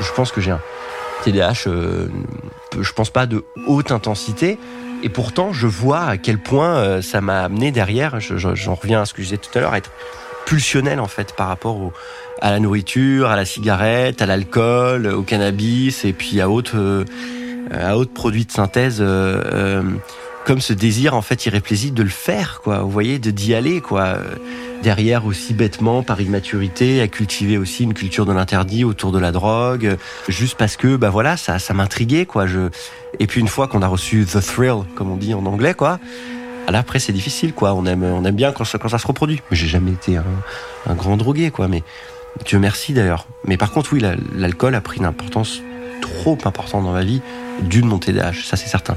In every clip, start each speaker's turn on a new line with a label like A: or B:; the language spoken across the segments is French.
A: je pense que j'ai un TDAH, euh, je pense pas de haute intensité. Et pourtant, je vois à quel point euh, ça m'a amené derrière, j'en reviens à ce que je disais tout à l'heure, être pulsionnel en fait par rapport à la nourriture, à la cigarette, à l'alcool, au cannabis et puis à autres, euh, produits de synthèse. Euh, comme ce désir en fait irrépressible de le faire quoi. Vous voyez de d'y aller quoi. Derrière aussi bêtement par immaturité à cultiver aussi une culture de l'interdit autour de la drogue juste parce que bah voilà ça ça m'intriguait quoi. Et puis une fois qu'on a reçu the thrill comme on dit en anglais quoi là après c'est difficile quoi. On aime on aime bien quand ça, quand ça se reproduit. J'ai jamais été un, un, grand drogué quoi mais Dieu merci d'ailleurs. Mais par contre oui l'alcool a pris une importance trop importante dans ma vie d'une montée d'âge ça c'est certain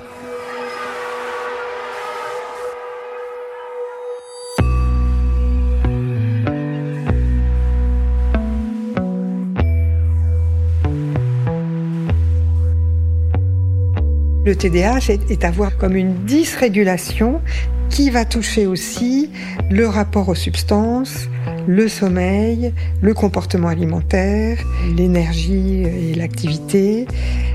B: Le TDAH est, à voir comme une dysrégulation qui va toucher aussi le rapport aux substances, le sommeil, le comportement alimentaire, l'énergie et l'activité,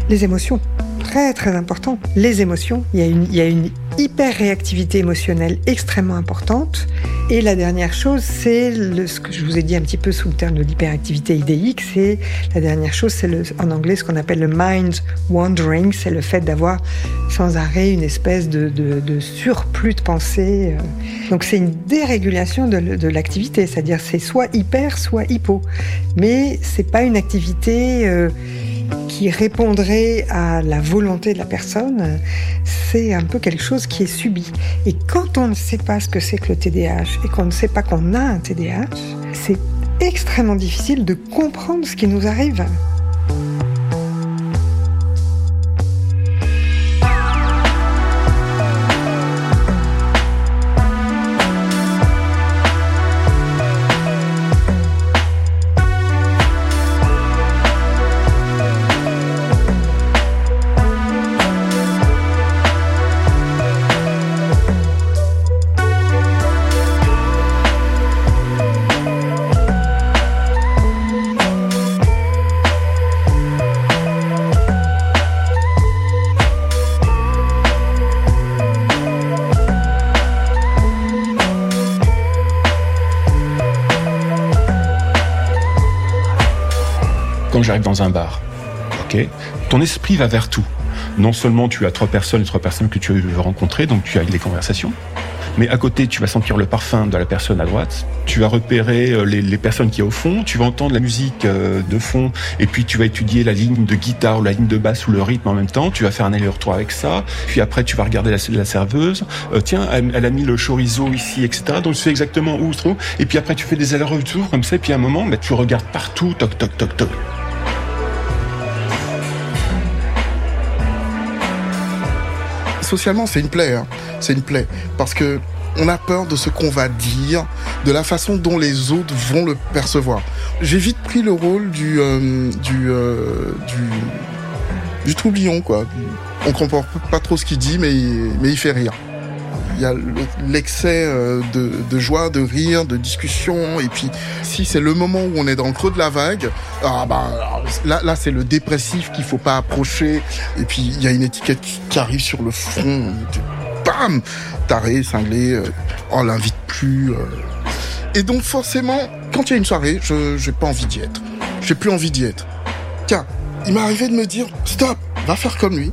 B: les émotions. Très très important. Les émotions, il y a une hyper-réactivité émotionnelle extrêmement importante. Et la dernière chose, c'est ce que je vous ai dit un petit peu sous le terme de l'hyperactivité idéique, c'est la dernière chose, c'est en anglais ce qu'on appelle le mind wandering, c'est le fait d'avoir sans arrêt une espèce de, surplus de pensée. Euh. Donc c'est une dérégulation de, de l'activité, c'est-à-dire c'est soit hyper, soit hypo. Mais c'est pas une activité euh, qui répondrait à la volonté de la personne, c'est un peu quelque chose qui est subi. Et quand on ne sait pas ce que c'est que le TDAH et qu'on ne sait pas qu'on a un TDAH, c'est extrêmement difficile de comprendre ce qui nous arrive.
C: Dans un bar. Ok, ton esprit va vers tout. Non seulement tu as trois personnes, trois personnes que tu veux rencontrer, donc tu as des conversations. Mais à côté, tu vas sentir le parfum de la personne à droite. Tu vas repérer euh, les, personnes qui est au fond. Tu vas entendre la musique euh, de fond. Et puis, tu vas étudier la ligne de guitare ou la ligne de basse ou le rythme en même temps. Tu vas faire un aller-retour avec ça. Puis après, tu vas regarder la, la serveuse. Euh, tiens, elle, a mis le chorizo ici, etc. Donc, tu sais exactement où se trouve. Et puis après, tu fais des allers-retours comme ça. Et puis à un moment, bah, tu regardes partout. Toc, toc, toc, toc.
D: Socialement, c'est une plaie. Hein. C'est une plaie. Parce que on a peur de ce qu'on va dire, de la façon dont les autres vont le percevoir. J'ai vite pris le rôle du euh, du, euh, du troublion quoi. On comprend pas trop ce qu'il dit, mais mais il fait rire il y a l'excès euh, de, joie, de rire, de discussion. Et puis, si c'est le moment où on est dans le creux de la vague, ah bah, là, là c'est le dépressif qu'il faut pas approcher. Et puis, il y a une étiquette qui arrive sur le front. Bam Taré, cinglé, euh, on l'invite plus. Euh. Et donc, forcément, quand il y a une soirée, je j'ai pas envie d'y être. J'ai plus envie d'y être. Tiens, il m'est arrivé de me dire, stop, va faire comme lui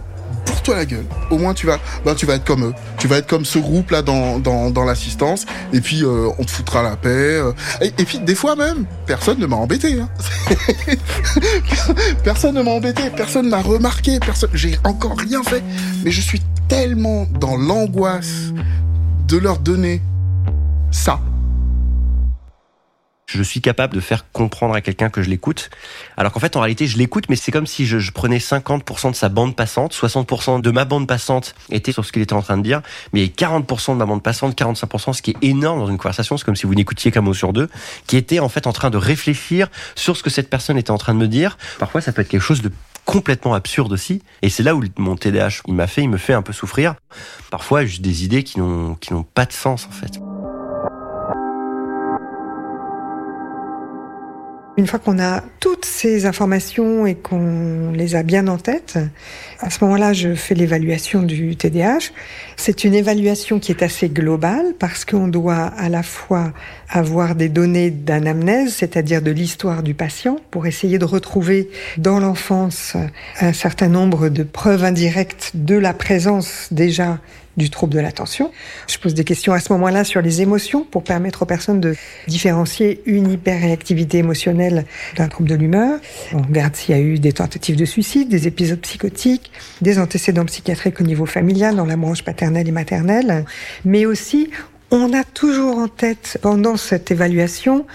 D: toi la gueule. Au moins tu vas, bah tu vas être comme eux. Tu vas être comme ce groupe là dans dans, dans l'assistance. Et puis euh, on te foutra la paix. Euh. Et, puis des fois même, personne ne m'a embêté. Hein. personne ne m'a embêté. Personne n'a remarqué. Personne. J'ai encore rien fait. Mais je suis tellement dans l'angoisse de leur donner ça
A: je suis capable de faire comprendre à quelqu'un que je l'écoute. Alors qu'en fait, en réalité, je l'écoute, mais c'est comme si je, prenais 50% de sa bande passante, 60% de ma bande passante était sur ce qu'il était en train de dire, mais 40% de ma bande passante, 45%, ce qui est énorme dans une conversation, c'est comme si vous n'écoutiez qu'un mot sur deux, qui était en fait en train de réfléchir sur ce que cette personne était en train de me dire. Parfois, ça peut être quelque chose de complètement absurde aussi. Et c'est là où mon TDAH, il m'a fait, il me fait un peu souffrir. Parfois, juste des idées qui n'ont, qui n'ont pas de sens, en fait.
B: Une fois qu'on a ces informations et qu'on les a bien en tête, à ce moment-là, je fais l'évaluation du TDAH. C'est une évaluation qui est assez globale parce qu'on doit à la fois avoir des données d'anamnèse, c'est-à-dire de l'histoire du patient, pour essayer de retrouver dans l'enfance un certain nombre de preuves indirectes de la présence déjà du trouble de l'attention. Je pose des questions à ce moment-là sur les émotions pour permettre aux personnes de différencier une hyperréactivité émotionnelle d'un trouble de l'humeur. On regarde s'il y a eu des tentatives de suicide, des épisodes psychotiques, des antécédents psychiatriques au niveau familial, dans la branche paternelle et maternelle, mais aussi on a toujours en tête pendant cette évaluation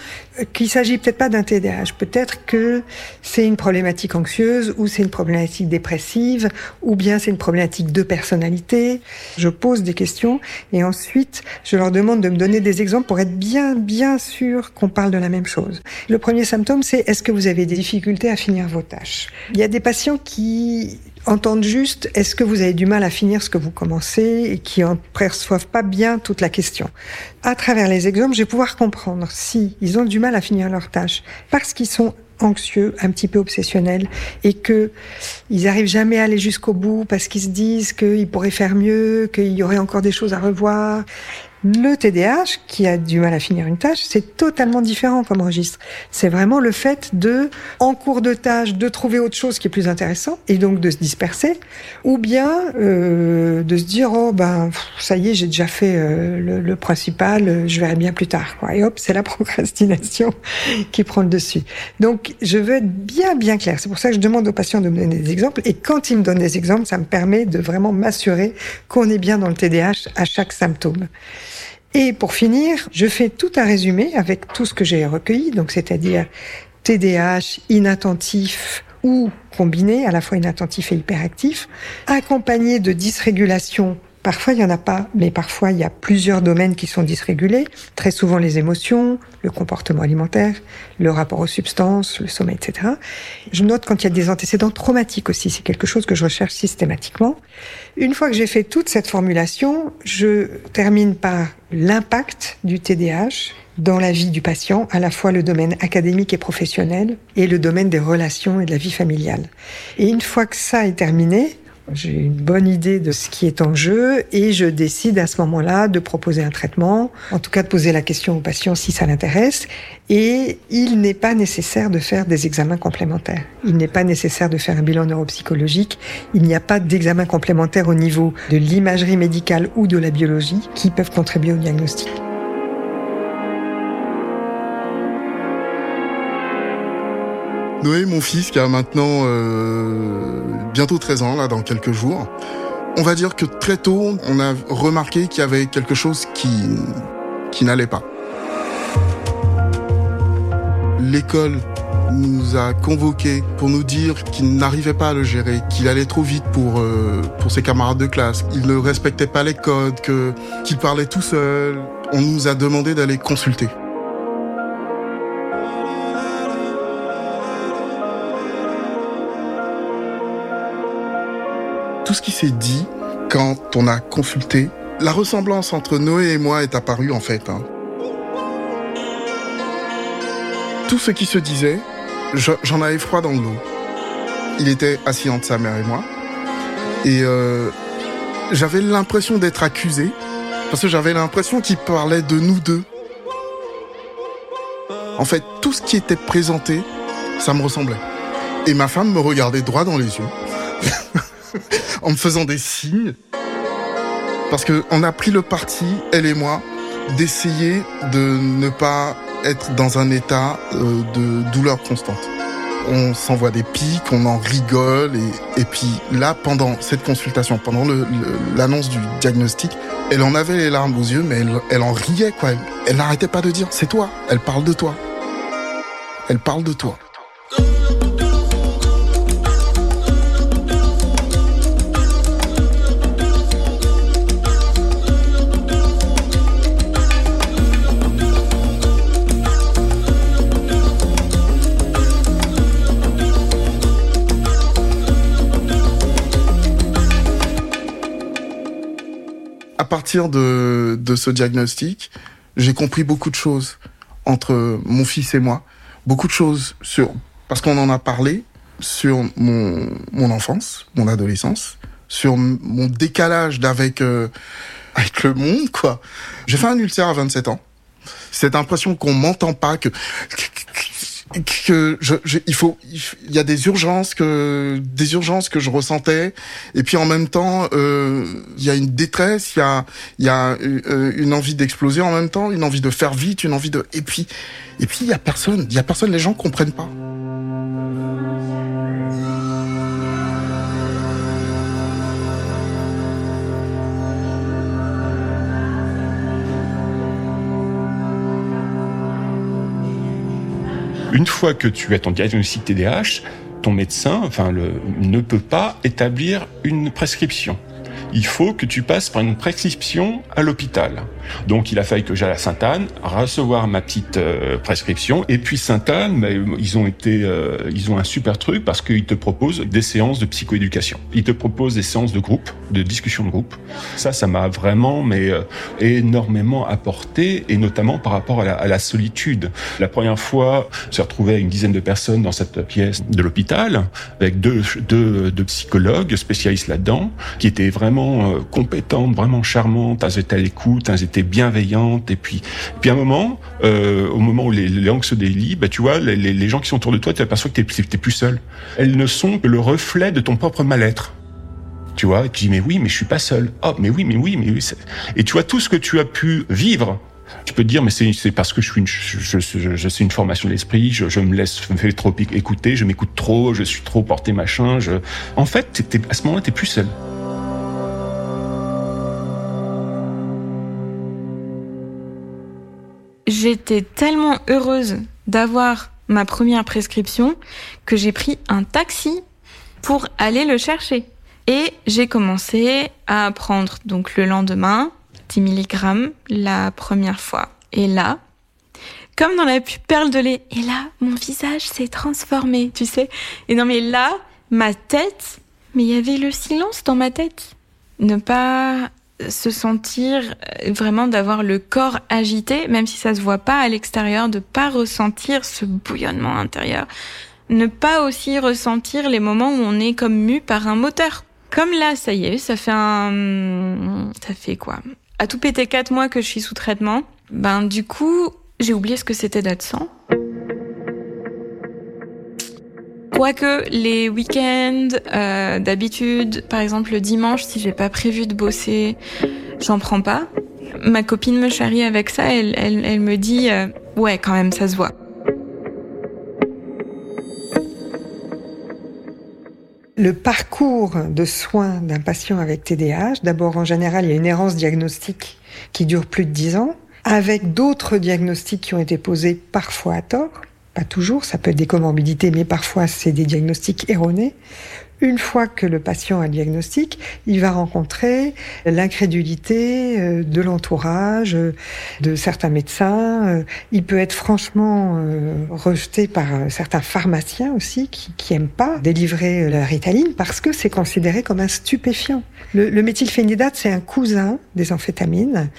B: qu'il s'agit peut-être pas d'un TDAH, peut-être que c'est une problématique anxieuse ou c'est une problématique dépressive ou bien c'est une problématique de personnalité. Je pose des questions et ensuite je leur demande de me donner des exemples pour être bien bien sûr qu'on parle de la même chose. Le premier symptôme c'est est-ce que vous avez des difficultés à finir vos tâches? Il y a des patients qui entendent juste est-ce que vous avez du mal à finir ce que vous commencez et qui en perçoivent pas bien toute la question. À travers les exemples, je vais pouvoir comprendre si ils ont du mal à finir leur tâche parce qu'ils sont anxieux, un petit peu obsessionnels et que ils arrivent jamais à aller jusqu'au bout parce qu'ils se disent qu'ils pourraient faire mieux, qu'il y aurait encore des choses à revoir le TDAH, qui a du mal à finir une tâche, c'est totalement différent comme registre. C'est vraiment le fait de, en cours de tâche, de trouver autre chose qui est plus intéressant et donc de se disperser, ou bien euh, de se dire oh ben ça y est j'ai déjà fait euh, le, principal, je verrai bien plus tard. Quoi. Et hop c'est la procrastination qui prend le dessus. Donc je veux être bien bien clair. C'est pour ça que je demande aux patients de me donner des exemples et quand ils me donnent des exemples, ça me permet de vraiment m'assurer qu'on est bien dans le TDAH à chaque symptôme. Et pour finir, je fais tout un résumé avec tout ce que j'ai recueilli, donc c'est-à-dire TDAH inattentif ou combiné, à la fois inattentif et hyperactif, accompagné de dysrégulation Parfois, il n'y en a pas, mais parfois, il y a plusieurs domaines qui sont dysrégulés. Très souvent, les émotions, le comportement alimentaire, le rapport aux substances, le sommeil, etc. Je note quand il y a des antécédents traumatiques aussi. C'est quelque chose que je recherche systématiquement. Une fois que j'ai fait toute cette formulation, je termine par l'impact du TDAH dans la vie du patient, à la fois le domaine académique et professionnel et le domaine des relations et de la vie familiale. Et une fois que ça est terminé, j'ai une bonne idée de ce qui est en jeu et je décide à ce moment-là de proposer un traitement, en tout cas de poser la question au patient si ça l'intéresse. Et il n'est pas nécessaire de faire des examens complémentaires. Il n'est pas nécessaire de faire un bilan neuropsychologique. Il n'y a pas d'examen complémentaire au niveau de l'imagerie médicale ou de la biologie qui peuvent contribuer au diagnostic.
D: Noé, mon fils, qui a maintenant euh, bientôt 13 ans, là, dans quelques jours, on va dire que très tôt, on a remarqué qu'il y avait quelque chose qui, qui n'allait pas. L'école nous a convoqués pour nous dire qu'il n'arrivait pas à le gérer, qu'il allait trop vite pour euh, pour ses camarades de classe, il ne respectait pas les codes, qu'il parlait tout seul. On nous a demandé d'aller consulter. Tout ce qui s'est dit quand on a consulté, la ressemblance entre Noé et moi est apparue en fait. Hein. Tout ce qui se disait, j'en avais froid dans le dos. Il était assis entre sa mère et moi. Et euh, j'avais l'impression d'être accusé, parce que j'avais l'impression qu'il parlait de nous deux. En fait, tout ce qui était présenté, ça me ressemblait. Et ma femme me regardait droit dans les yeux. en me faisant des signes. Parce que on a pris le parti, elle et moi, d'essayer de ne pas être dans un état euh, de douleur constante. On s'envoie des pics, on en rigole et, et puis là, pendant cette consultation, pendant l'annonce du diagnostic, elle en avait les larmes aux yeux, mais elle en riait quoi. Elle n'arrêtait pas de dire c'est toi. Elle parle de toi. Elle parle de toi. Partir de, de ce diagnostic, j'ai compris beaucoup de choses entre mon fils et moi. beaucoup de choses sur parce qu'on en a parlé sur mon mon enfance, mon adolescence, sur mon décalage d'avec euh, avec le monde quoi. J'ai fait un ulcère à 27 ans. Cette impression qu'on m'entend pas que que je, il faut il y a des urgences que des urgences que je ressentais. Et puis en même temps euh, il y a une détresse il y a il y a euh, une envie d'exploser en même temps une envie de faire vite une envie de et puis et puis il y a personne il y a personne les gens comprennent pas
C: Une fois que tu as ton diagnostic TDAH, ton médecin ne peut pas établir une prescription il faut que tu passes par une prescription à l'hôpital. Donc il a fallu que j'aille à Sainte-Anne recevoir ma petite euh, prescription. Et puis Sainte-Anne, ben, ils ont été, euh, ils ont un super truc parce qu'ils te proposent des séances de psychoéducation. Ils te proposent des séances de groupe, de discussion de groupe. Ça, ça m'a vraiment, mais euh, énormément apporté, et notamment par rapport à la, solitude. La première fois, j'ai retrouvé une dizaine de personnes dans cette pièce de l'hôpital avec deux, deux, deux psychologues spécialistes là-dedans qui étaient vraiment euh, compétentes, vraiment charmantes, elles étaient à l'écoute, elles étaient bienveillantes. Et puis, puis à un moment, euh, au moment où les, langues se délient, bah, tu vois, les, les, gens qui sont autour de toi, tu aperçois que tu n'es plus seul. Elles ne sont que le reflet de ton propre mal-être. Tu vois, tu dis, mais oui, mais je suis pas seul. Oh, mais oui, mais oui, mais oui. Et tu vois, tout ce que tu as pu vivre tu peux te dire, mais c'est parce que je suis une, je, je, suis une formation d'esprit, je, je, me laisse me fais trop écouter, je m'écoute trop, je suis trop porté machin. Je... En fait, à ce moment-là, t'es plus seul.
E: J'étais tellement heureuse d'avoir ma première prescription que j'ai pris un taxi pour aller le chercher. Et j'ai commencé à prendre donc le lendemain 10 mg la première fois. Et là, comme dans la perle de lait, et là, mon visage s'est transformé, tu sais. Et non mais là, ma tête, mais il y avait le silence dans ma tête. Ne pas se sentir euh, vraiment d'avoir le corps agité, même si ça se voit pas à l'extérieur, de pas ressentir ce bouillonnement intérieur. Ne pas aussi ressentir les moments où on est comme mu par un moteur. Comme là, ça y est, ça fait un, ça fait quoi? À tout péter quatre mois que je suis sous traitement. Ben, du coup, j'ai oublié ce que c'était d'être sans. Quoique les week-ends, euh, d'habitude, par exemple le dimanche, si j'ai pas prévu de bosser, j'en prends pas. Ma copine me charrie avec ça, elle, elle, me dit euh, ouais quand même ça se voit.
B: Le parcours de soins d'un patient avec TDAH, d'abord en général il y a une errance diagnostique qui dure plus de 10 ans, avec d'autres diagnostics qui ont été posés parfois à tort, pas toujours, ça peut être des comorbidités, mais parfois c'est des diagnostics erronés. Une fois que le patient a le diagnostic, il va rencontrer l'incrédulité euh, de l'entourage, euh, de certains médecins. Euh, il peut être franchement rejeté par certains pharmaciens aussi qui, qui aiment pas délivrer la ritaline parce que c'est considéré comme un stupéfiant. Le, le méthylphénidate, c'est un cousin des amphétamines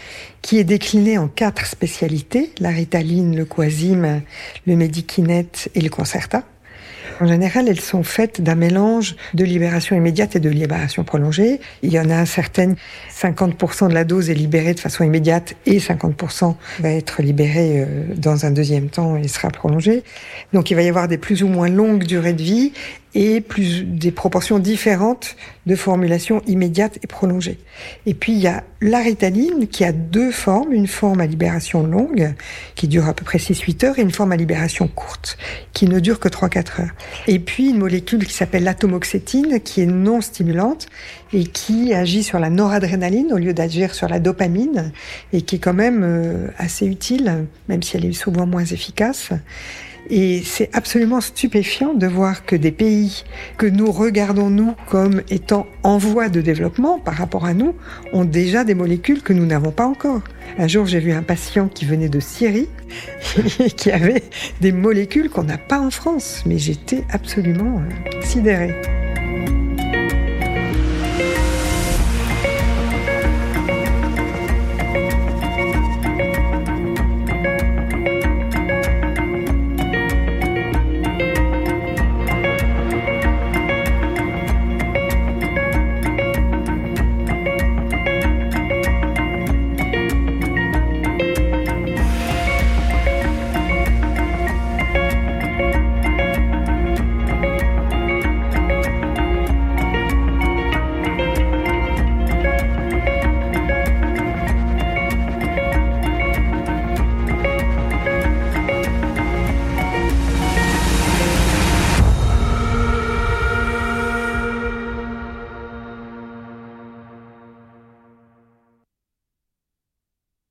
B: qui est décliné en quatre spécialités, la ritaline, le quasime, le médikinète et le concerta. En général, elles sont faites d'un mélange de libération immédiate et de libération prolongée. Il y en a certaines, 50% de la dose est libérée de façon immédiate et 50% va être libérée euh, dans un deuxième temps et sera prolongée. Donc il va y avoir des plus ou moins longues durées de vie et plus des proportions différentes de formulation immédiate et prolongée. Et puis il y a la ritaline qui a deux formes, une forme à libération longue qui dure à peu près 6-8 heures et une forme à libération courte qui ne dure que 3-4 heures. Et puis une molécule qui s'appelle l'atomoxétine qui est non stimulante et qui agit sur la noradrénaline au lieu d'agir sur la dopamine et qui est quand même euh, assez utile même si elle est souvent moins efficace. Et c'est absolument stupéfiant de voir que des pays que nous regardons nous comme étant en voie de développement par rapport à nous ont déjà des molécules que nous n'avons pas encore. Un jour, j'ai vu un patient qui venait de Syrie et qui avait des molécules qu'on n'a pas en France, mais j'étais absolument sidérée.